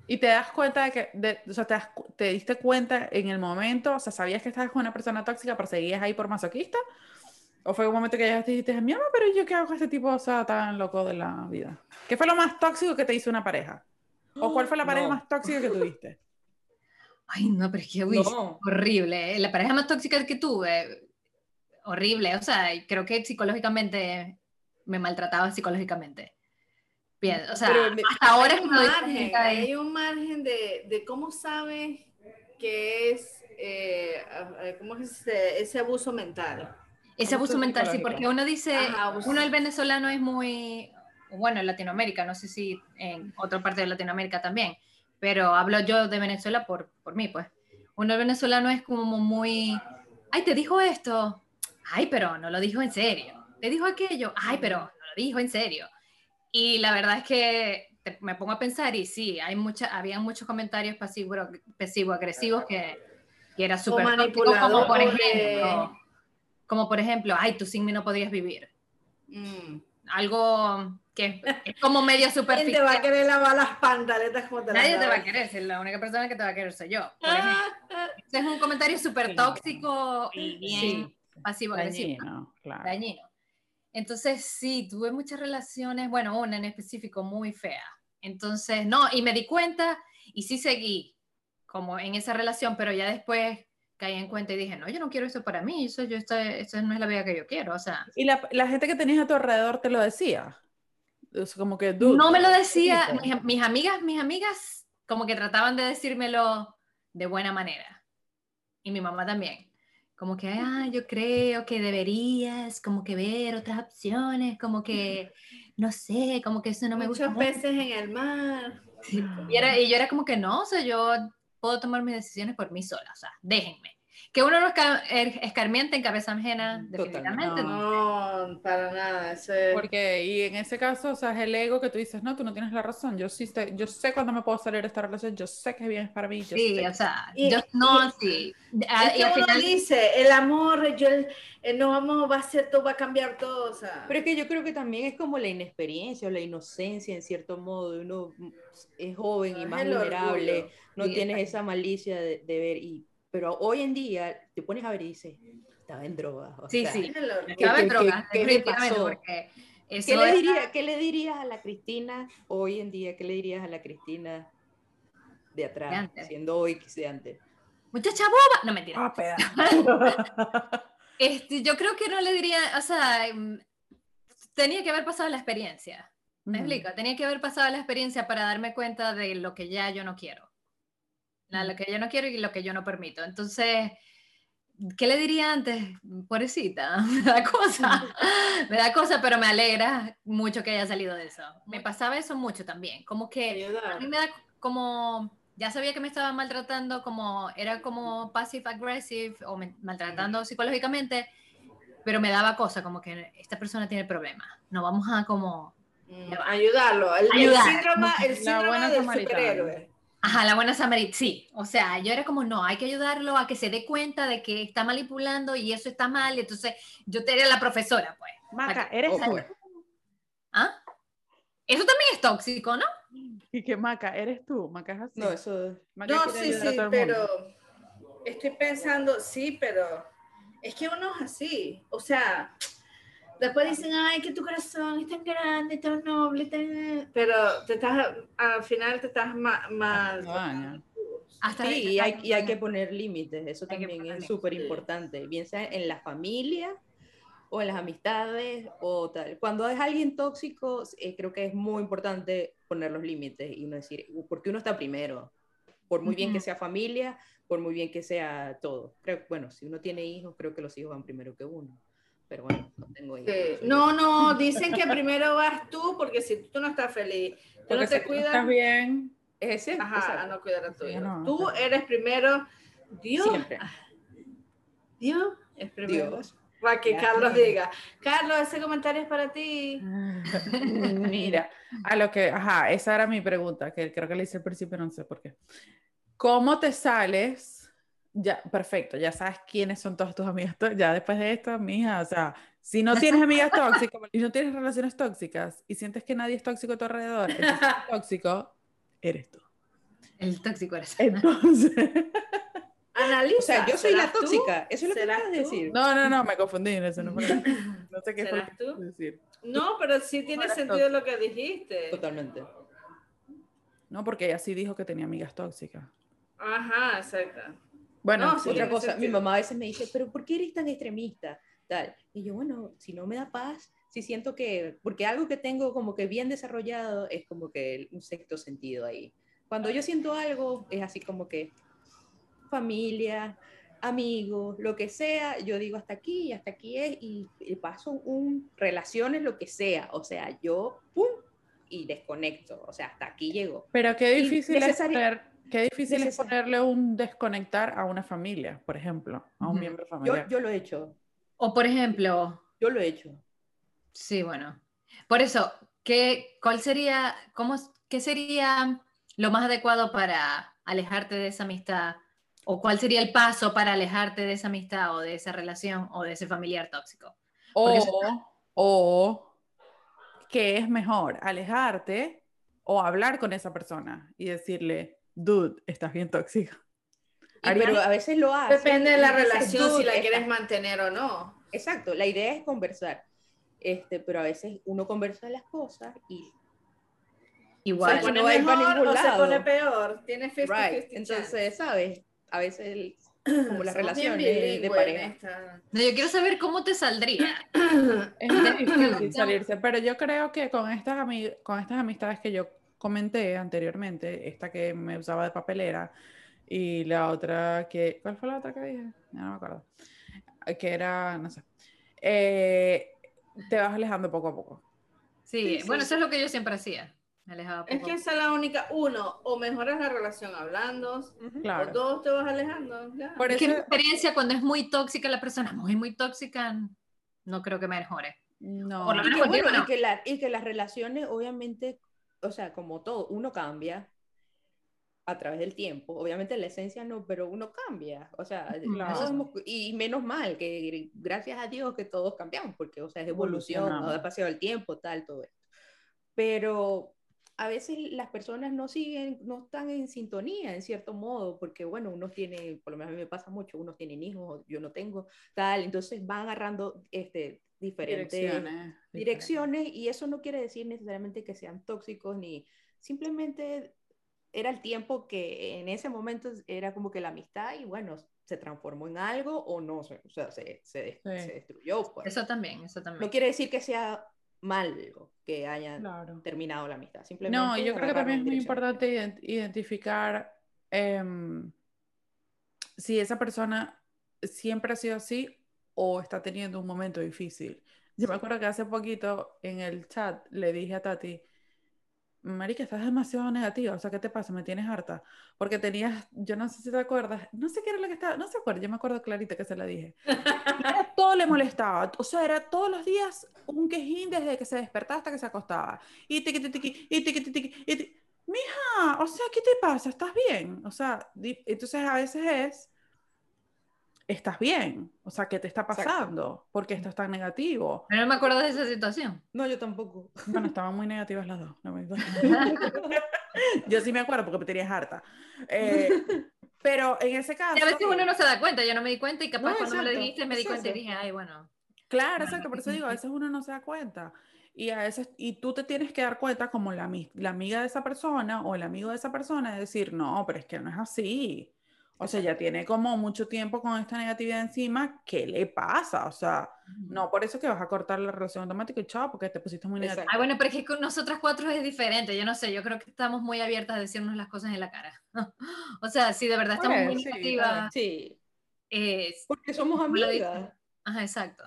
Y te das cuenta de que, de- o sea, te, das te diste cuenta en el momento, o sea, sabías que estabas con una persona tóxica, pero seguías ahí por masoquista. ¿O fue un momento que ya te dijiste, mi mamá, pero yo qué hago con este tipo, o sea, tan loco de la vida? ¿Qué fue lo más tóxico que te hizo una pareja? ¿O cuál fue la pareja No. más tóxica que tuviste? Ay, no, pero es que, uy, No. horrible, ¿eh? la pareja más tóxica que tuve, horrible, o sea, creo que psicológicamente me maltrataba psicológicamente. Bien, o sea, Pero hasta ahora hay que un margen, hay un margen de, de cómo sabes que es, eh, ¿cómo es ese, ese abuso mental? Ese abuso Abuso mental, sí, porque uno dice, Ajá, uno el venezolano es muy, bueno, en Latinoamérica, no sé si en otra parte de Latinoamérica también, pero hablo yo de Venezuela por, por mí, pues. Uno el venezolano es como muy, ay, te dijo esto, ay, pero no lo dijo en serio, te dijo aquello, ay, pero no lo dijo en serio. Y la verdad es que te- me pongo a pensar y sí, hay mucha, había muchos comentarios pasivo, pasivo-agresivos que, que era súper como por ejemplo, como por ejemplo, ay, tú sin mí no podrías vivir. Mm. Algo que es como medio ¿Quién te va a superficial. querer lavar las pantaletas como te las Nadie te va a querer, la única persona que te va a querer soy yo. por Ah, ejemplo. Ese es un comentario súper tóxico y bien Sí. Pasivo-agresivo. Dañino, claro. dañino. Entonces, sí, tuve muchas relaciones, bueno, una en específico muy fea. Entonces, no, y me di cuenta y sí seguí como en esa relación, pero ya después caí en cuenta y dije, no, yo no quiero eso para mí, eso, yo estoy, eso no es la vida que yo quiero, o sea, ¿Y la, la gente que tenías a tu alrededor te lo decía? Es como que, dude, no me lo decía, mis amigas, mis amigas como que trataban de decírmelo de buena manera. Y mi mamá también. Como que, ah, yo creo que deberías como que ver otras opciones, como que, no sé, como que eso no me gusta. Muchos mucho". peces en el mar. Y, era- y yo era como que no, o sea, yo puedo tomar mis decisiones por mí sola, o sea, déjenme. Que uno no esca- er- escarmiente en cabeza ajena, Totalmente. definitivamente. No. No, para nada. Eso es... Porque, y en ese caso, o sea, es el ego que tú dices, no, tú no tienes la razón, yo sí sé, yo sé cuándo me puedo salir de esta relación, yo sé que es bien para mí, yo Sí, sé. o sea, Y- yo no, sí. Ah, Es y que al uno final, dice, el amor, yo, el, el no vamos, va a ser todo, va a cambiar todo, o sea. Pero es que yo creo que también es como la inexperiencia o la inocencia en cierto modo. Uno es joven y Es más vulnerable, orgullo. no Sí, tienes esa malicia de, de ver. Y, pero hoy en día te pones a ver y dices, estaba en drogas. o Sí, sea, sí. es el orgullo. ¿Qué- estaba en qué- drogas, qué- qué le pasó? ¿Qué le, era- diría, ¿Qué le dirías a la Cristina hoy en día? ¿Qué le dirías a la Cristina de atrás, antes. siendo hoy que de antes? muchacha boba, no mentira. Ah. Este, yo creo que no le diría, o sea, mm, tenía que haber pasado la experiencia. ¿Me Ujú. explico? Tenía que haber pasado la experiencia para darme cuenta de lo que ya yo no quiero. La- Lo que yo no quiero y lo que yo no permito. Entonces, ¿qué le diría antes? Pobrecita, me da cosa. Me da cosa, pero me alegra mucho que haya salido de eso. Me pasaba eso mucho también. Como que a mí me da como, ya sabía que me estaban maltratando, como era como passive aggressive o me- maltratando psicológicamente, pero me daba cosa, como que esta persona tiene problemas. No vamos a como, Mm, ayudarlo. El, el Ayudar. síndrome, el síndrome del superhéroe. Ajá, la buena samarit, sí. O sea, yo era como, no, hay que ayudarlo a que se dé cuenta de que está manipulando y eso está mal. y Entonces, yo te era la profesora, pues. Maca, eres tú. ¿Ah? Eso también es tóxico, ¿no? Y que Maca, eres tú. Maca es así. No, eso Maca No, sí, sí, pero estoy pensando, sí, pero es que uno es así. O sea, después dicen, ay, que tu corazón es tan grande, tan noble, tan... pero te estás, al final te estás mal. Daña. Hasta Sí, y hay, y hay que poner límites, eso Hay que también es súper importante, bien sea en la familia o en las amistades o tal. Cuando es alguien tóxico, eh, creo que es muy importante poner los límites y uno decir, "Uh, porque uno está primero, por muy bien que Ujú. sea familia, por muy bien que sea todo. Creo, bueno, si uno tiene hijos, creo que los hijos van primero que uno. Pero bueno, no tengo hijos. Sí. No, no, dicen que primero vas tú, porque si tú no estás feliz, tú Porque no si te tú cuidas, estás bien, Ese, ajá, a no cuidar a tu Sí, hijo. no, Tú o sea. eres primero, Dios, Siempre. Dios es primero. Dios. Para que Ya. Carlos diga, Carlos, ese comentario es para ti. Mira, a lo que, ajá, esa era mi pregunta, que creo que le hice al principio, no sé por qué. ¿Cómo te sales? Ya, perfecto, ya sabes quiénes son todas tus amigas. Ya después de esto, mija, o sea, si no tienes amigas tóxicas y no tienes relaciones tóxicas y sientes que nadie es tóxico a tu alrededor, el tóxico eres tú. El tóxico eres. Entonces, Analiza. O sea, yo soy la ¿serás tú? tóxica, eso es lo que ¿Serás acabas de tú? decir. no, no, no, me confundí, eso no, no sé qué fue lo ¿Serás que tú? decir. No, pero sí tiene sentido lo que dijiste. Totalmente. No, porque ella sí dijo que tenía amigas tóxicas. Ajá, exacto. Bueno, No, sí. Otra cosa, mi mamá a veces me dice, pero ¿por qué eres tan extremista? Tal. Y yo, bueno, si no me da paz, si siento que, porque algo que tengo como que bien desarrollado es como que un sexto sentido ahí. Cuando yo siento algo, es así como que familia, amigos, lo que sea, yo digo hasta aquí y hasta aquí es, y, y paso un, relaciones, lo que sea, o sea, yo, pum, y desconecto, o sea, hasta aquí llego. Pero qué difícil, es, poner- qué difícil es ponerle un desconectar a una familia, por ejemplo, a un Ujú. miembro Yo, familiar. yo lo he hecho, O por ejemplo, yo lo he hecho. sí, bueno. Por eso, ¿qué, ¿cuál sería, cómo, qué sería lo más adecuado para alejarte de esa amistad? ¿O cuál sería el paso para alejarte de esa amistad o de esa relación o de ese familiar tóxico? porque eso o, o qué es mejor, alejarte o hablar con esa persona y decirle, dude, estás bien tóxica. Pero a veces lo hace. Depende de la relación, si "Dude, la está-". quieres mantener o no. Exacto, la idea es conversar. Este, pero a veces uno conversa las cosas y Igual. Se pone no mejor ningún o se lado. pone peor. Tiene 50-50 right. chance. Entonces, ¿sabes? A veces el- como las bien relaciones de pareja. esta- No, yo quiero saber cómo te saldría. Es muy difícil salirse, pero yo creo que con estas, ami- con estas amistades que yo comenté anteriormente, esta que me usaba de papelera y la otra que, ¿cuál fue la otra que dije? Ya no me acuerdo. Que era, no sé. Eh, te vas alejando poco a poco. Sí, Sí, bueno, sí. eso es lo que yo siempre hacía. Me alejaba Es poco. que esa es la única. Uno, o mejoras la relación hablando, o Claro. dos, te vas alejando. ya. Por Es que mi eso, experiencia cuando es muy tóxica la persona, muy, muy tóxica, no creo que mejore. no. por lo Y menos que, contigo bueno, no. y, que la- y que las relaciones, obviamente, o sea, como todo, uno cambia a través del tiempo. Obviamente la esencia no, pero uno cambia. O sea, Claro. hemos- y menos mal que gracias a Dios que todos cambiamos, porque, o sea, es evolución, Evolucionamos. ha pasado el tiempo, tal, todo esto. Pero a veces las personas no siguen, no están en sintonía en cierto modo, porque bueno, uno tiene, por lo menos a mí me pasa mucho, unos tienen hijos, yo no tengo, tal, entonces van agarrando este, diferentes Direcciones. direcciones y eso no quiere decir necesariamente que sean tóxicos ni simplemente era el tiempo que en ese momento era como que la amistad y bueno, se transformó en algo o no, se- o sea, se, se, Sí. se destruyó. pues. Eso también, eso también. No quiere decir que sea malo que hayan Claro. terminado la amistad, simplemente No, yo creo que también es muy importante ident- identificar em, si esa persona siempre ha sido así o está teniendo un momento difícil. Yo me acuerdo que hace poquito en el chat le dije a Tati, Marica, estás demasiado negativa, o sea, ¿qué te pasa? Me tienes harta. Porque tenías, yo no sé si te acuerdas, no sé qué era lo que estaba, no se acuerda, yo me acuerdo clarito que se la dije. Todo le molestaba, o sea, era todos los días un quejín desde que se despertaba hasta que se acostaba. Y tiqui, tiqui, tiqui, y tiqui, tiqui, y ti- Mija, o sea, ¿qué te pasa? ¿Estás bien? O sea, entonces a veces es, ¿estás bien? O sea, ¿qué te está Exacto. pasando? ¿Por qué estás tan negativo? Pero no me acuerdo de esa situación. No, yo tampoco. Bueno, estaban muy negativas las dos. no me- Yo sí me acuerdo porque me tenías harta. Eh, pero en ese caso... Y a veces uno no se da cuenta, yo no me di cuenta y capaz No, cuando me lo dijiste me di cuenta y eso. dije, ay, bueno. Claro, Bueno, exacto, por eso digo, a veces uno no se da cuenta. Y, a veces, y tú te tienes que dar cuenta como la, la amiga de esa persona o el amigo de esa persona de decir, no, pero es que no es así. O sea, ya tiene como mucho tiempo con esta negatividad encima, ¿qué le pasa? O sea, no por eso que vas a cortar la relación automática y chao, porque te pusiste muy negativa. Ay, bueno, pero es que con nosotras cuatro es diferente. Yo no sé, yo creo que estamos muy abiertas a decirnos las cosas en la cara. o sea, si de verdad estamos Pues, muy sí, negativas, Sí, es- porque somos amigas. Ajá, exacto.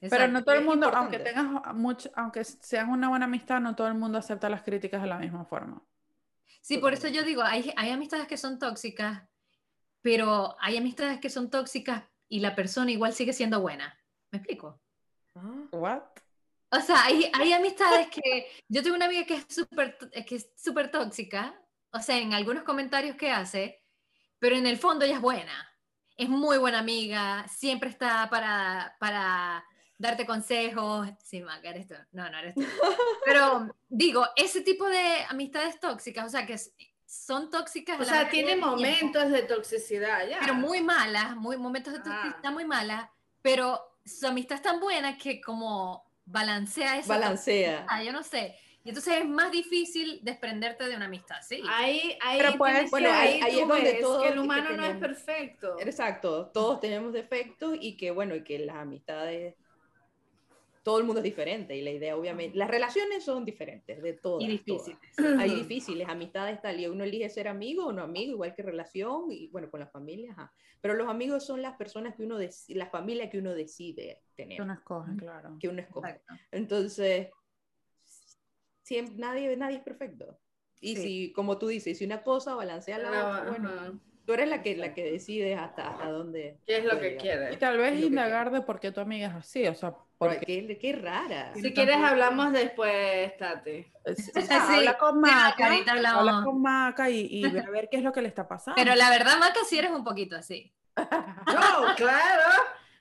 Pero Exacto. no todo el mundo, aunque tengas mucho, aunque sean una buena amistad, no todo el mundo acepta las críticas de la misma forma. Sí, por eso yo digo, hay, hay amistades que son tóxicas, pero hay amistades que son tóxicas y la persona igual sigue siendo buena. ¿Me explico? Ah, What? O sea, hay, hay amistades que... Yo tengo una amiga que es súper t- que es súper tóxica, o sea, en algunos comentarios que hace, pero en el fondo ella es buena. Es muy buena amiga, siempre está para, para darte consejos. Sí, Maca, eres tú. No, no eres tú. Pero digo, ese tipo de amistades tóxicas, o sea, que son tóxicas. O la sea, tiene tiempo, momentos de toxicidad, ya. Pero muy malas, muy, momentos de Ah. toxicidad muy malas, pero su amistad es tan buena que como balancea esa Balancea. Yo no sé. Y entonces es más difícil desprenderte de una amistad, sí. Ahí, ahí, Pero pues, tienes bueno, que- ahí- es donde todo que el que humano no es perfecto. Exacto, todos tenemos defectos y que bueno, y que las amistades, todo el mundo es diferente y la idea obviamente, las relaciones son diferentes de todas. y difíciles. todas. Hay difíciles, amistades tal, y uno elige ser amigo o no amigo, igual que relación, y bueno, con la familia, ajá. Pero los amigos son las personas que uno, la familia que uno decide tener, Que uno escoge, claro. que uno escoge. Exacto. Entonces, siempre, nadie, nadie es perfecto. Y Sí. si, como tú dices, si una cosa balancea la No, otra, bueno, ajá. tú eres la que, la que decides hasta, hasta dónde. ¿Qué es lo que llegar. Y quieres? tal vez indagar de por qué tu amiga es así, o sea, porque qué, qué rara. Si quieres hablamos después, Tati. Sí. habla con Maca, habla con Maca y, y ve a ver qué es lo que le está pasando. Pero la verdad, Maca, sí eres un poquito así. No, claro.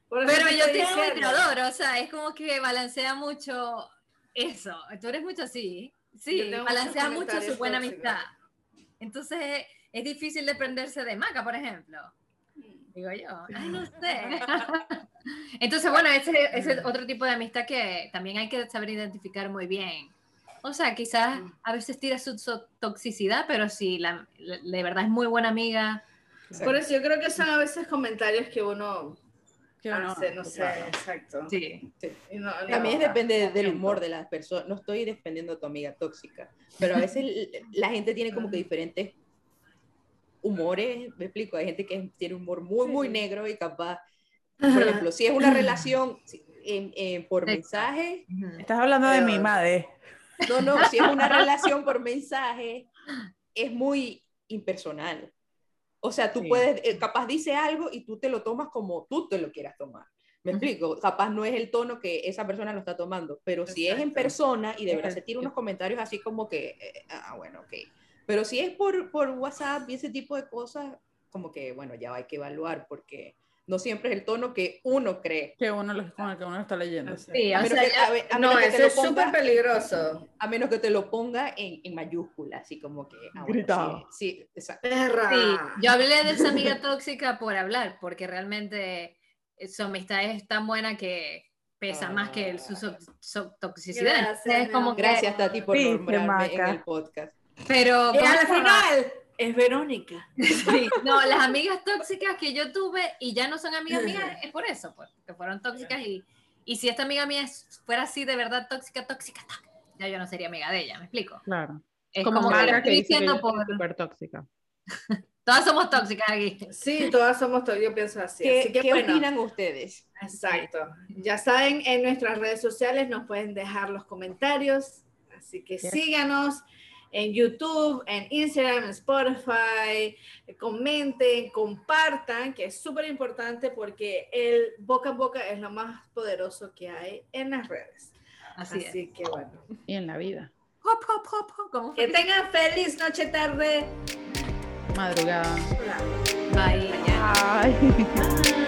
Pero yo te amo y te diciendo. adoro, o sea, es como que balancea mucho eso. Tú eres mucho así. Sí, tengo balancea mucho su buena tóxicos. amistad. Entonces, es difícil desprenderse de Maca, por ejemplo. Digo yo, ay, no sé. Entonces, bueno, ese, ese es otro tipo de amistad que también hay que saber identificar muy bien. O sea, quizás a veces tira su, su toxicidad, pero si la, la- de verdad es muy buena amiga, Por eso yo creo que son a veces comentarios que uno Que uno- hace, no sé, claro. exacto. sí. Y no- no- También depende del humor de las personas. No estoy defendiendo a tu amiga tóxica, pero a veces la gente tiene como que diferentes humores. Me explico, hay gente que tiene humor muy, muy negro y capaz, por ejemplo, si es una relación en- en- por mensaje. Estás hablando de Pero- mi madre. no, no, si es una relación por mensaje, es muy impersonal. O sea, tú Sí. puedes, eh, capaz dice algo y tú te lo tomas como tú te lo quieras tomar. ¿Me explico? Capaz no es el tono que esa persona lo está tomando, pero si es en persona y de verdad se tira unos comentarios así como que, eh, ah, bueno, ok. Pero si es por, por WhatsApp y ese tipo de cosas, como que, bueno, ya hay que evaluar porque no siempre es el tono que uno cree. Que uno lo- con el que uno está leyendo. sí. Sí, A o menos sea, que- a a No, menos que te eso es súper peligroso. a menos que te lo ponga en, en mayúscula, así como que... ah, bueno, sí, sí, exacto. Perra. Sí, yo hablé de esa amiga tóxica por hablar, porque realmente su amistad es tan buena que pesa más que el- su, su- su toxicidad. Gracias, como amor. que- Gracias, Tati, por nombrarme en el podcast. Pero Y ¿cómo al final es Verónica. Sí, no, las amigas tóxicas que yo tuve y ya no son amigas mías, es por eso, pues, que fueron tóxicas y, y si esta amiga mía fuera así de verdad tóxica, tóxica, tóxica, ya yo no sería amiga de ella, ¿me explico? Claro. Es Como como, que lo Maca que estoy dice que diciendo yo por... soy súper tóxica. Todas somos tóxicas aquí. Sí, todas somos, to- yo pienso así. ¿Qué, así que qué bueno, opinan ustedes? Exacto. Ya saben, en nuestras redes sociales nos pueden dejar los comentarios. Así que Yes. síganos en YouTube, en Instagram, en Spotify. Comenten, compartan, que es súper importante porque el boca a boca es lo más poderoso que hay en las redes. Así, Así, es. que bueno. Y en la vida. Hop, hop, hop, hop, ¿cómo fue Que tengan feliz noche, tarde. Madrugada. Hola. Bye. Ay. Bye.